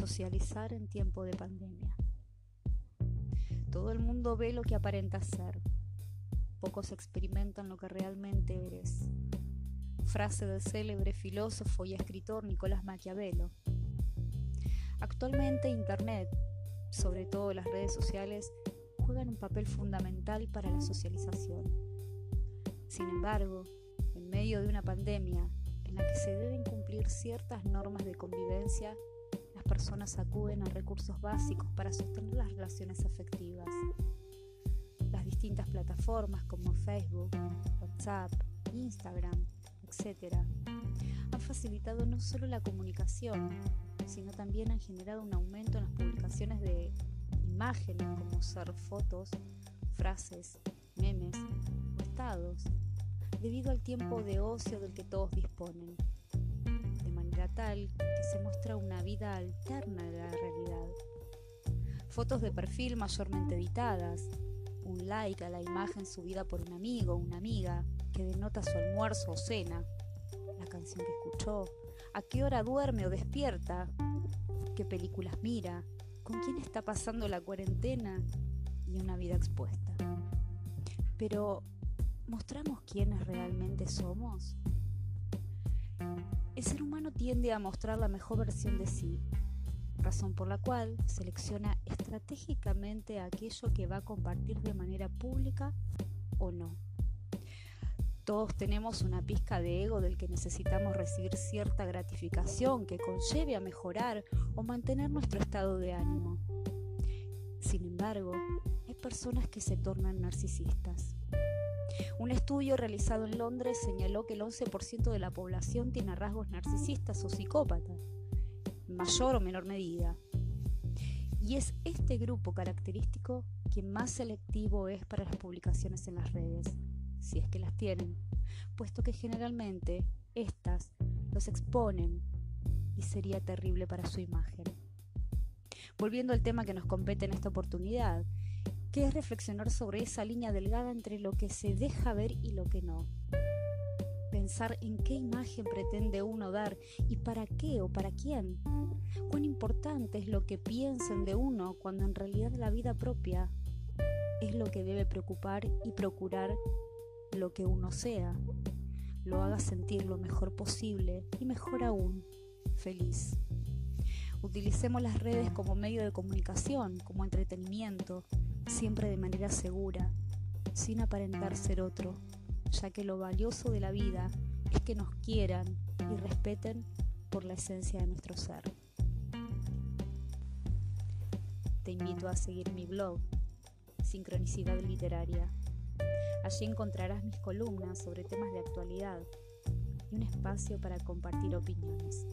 socializar en tiempo de pandemia. Todo el mundo ve lo que aparenta ser. Pocos experimentan lo que realmente eres. Frase del célebre filósofo y escritor Nicolás Maquiavelo. Actualmente Internet, sobre todo las redes sociales, juegan un papel fundamental para la socialización. Sin embargo, en medio de una pandemia en la que se deben cumplir ciertas normas de convivencia, personas acuden a recursos básicos para sostener las relaciones afectivas. Las distintas plataformas como Facebook, WhatsApp, Instagram, etc., han facilitado no solo la comunicación, sino también han generado un aumento en las publicaciones de imágenes como ser fotos, frases, memes o estados, debido al tiempo de ocio del que todos disponen, tal que se muestra una vida alterna de la realidad. Fotos de perfil mayormente editadas, un like a la imagen subida por un amigo o una amiga que denota su almuerzo o cena, la canción que escuchó, a qué hora duerme o despierta, qué películas mira, con quién está pasando la cuarentena y una vida expuesta. Pero, ¿mostramos quiénes realmente somos? El ser humano tiende a mostrar la mejor versión de sí, razón por la cual selecciona estratégicamente aquello que va a compartir de manera pública o no. Todos tenemos una pizca de ego del que necesitamos recibir cierta gratificación que conlleve a mejorar o mantener nuestro estado de ánimo. Sin embargo, personas que se tornan narcisistas. Un estudio realizado en Londres señaló que el 11% de la población tiene rasgos narcisistas o psicópatas, en mayor o menor medida. Y es este grupo característico quien más selectivo es para las publicaciones en las redes si es que las tienen, puesto que generalmente éstas los exponen y sería terrible para su imagen. Volviendo al tema que nos compete en esta oportunidad, que es reflexionar sobre esa línea delgada entre lo que se deja ver y lo que no. Pensar en qué imagen pretende uno dar y para qué o para quién. Cuán importante es lo que piensen de uno cuando en realidad la vida propia es lo que debe preocupar y procurar lo que uno sea, lo haga sentir lo mejor posible y mejor aún, feliz. Utilicemos las redes como medio de comunicación, como entretenimiento, siempre de manera segura, sin aparentar ser otro, ya que lo valioso de la vida es que nos quieran y respeten por la esencia de nuestro ser. Te invito a seguir mi blog, Sincronicidad Literaria Allí encontrarás mis columnas sobre temas de actualidad y un espacio para compartir opiniones.